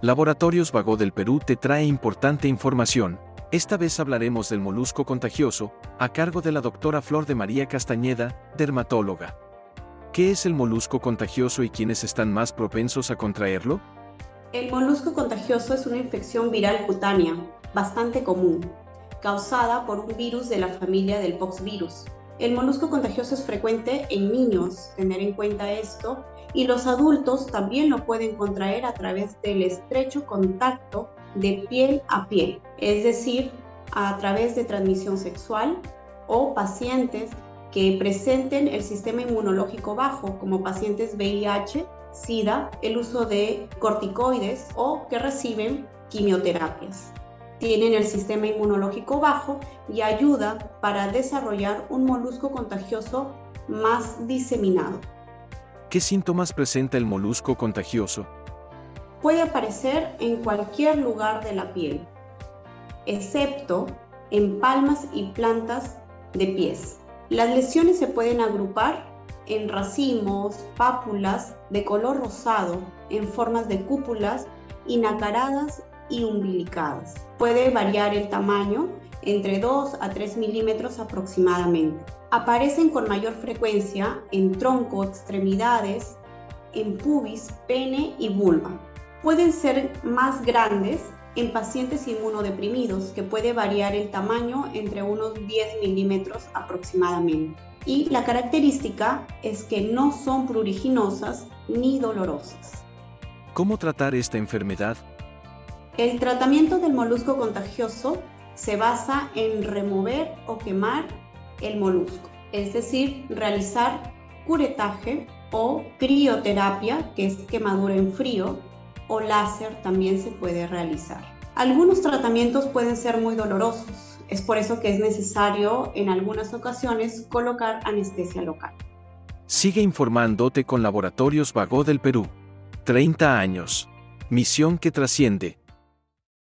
Laboratorios Vago del Perú te trae importante información. Esta vez hablaremos del molusco contagioso, a cargo de la doctora Flor de María Castañeda, dermatóloga. ¿Qué es el molusco contagioso y quiénes están más propensos a contraerlo? El molusco contagioso es una infección viral cutánea, bastante común, causada por un virus de la familia del poxvirus. El molusco contagioso es frecuente en niños, tener en cuenta esto, y los adultos también lo pueden contraer a través del estrecho contacto de piel a piel, es decir, a través de transmisión sexual o pacientes que presenten el sistema inmunológico bajo, como pacientes VIH, SIDA, el uso de corticoides o que reciben quimioterapias. Tienen el sistema inmunológico bajo y ayuda para desarrollar un molusco contagioso más diseminado. ¿Qué síntomas presenta el molusco contagioso? Puede aparecer en cualquier lugar de la piel, excepto en palmas y plantas de pies. Las lesiones se pueden agrupar en racimos, pápulas de color rosado, en formas de cúpulas inacaradas y umbilicadas. Puede variar el tamaño entre 2 a 3 milímetros aproximadamente. Aparecen con mayor frecuencia en tronco, extremidades, en pubis, pene y vulva. Pueden ser más grandes en pacientes inmunodeprimidos, que puede variar el tamaño entre unos 10 milímetros aproximadamente. Y la característica es que no son pruriginosas ni dolorosas. ¿Cómo tratar esta enfermedad? El tratamiento del molusco contagioso se basa en remover o quemar el molusco, es decir, realizar curetaje o crioterapia, que es quemadura en frío, o láser también se puede realizar. Algunos tratamientos pueden ser muy dolorosos, es por eso que es necesario en algunas ocasiones colocar anestesia local. Sigue informándote con Laboratorios Vago del Perú. 30 años. Misión que trasciende.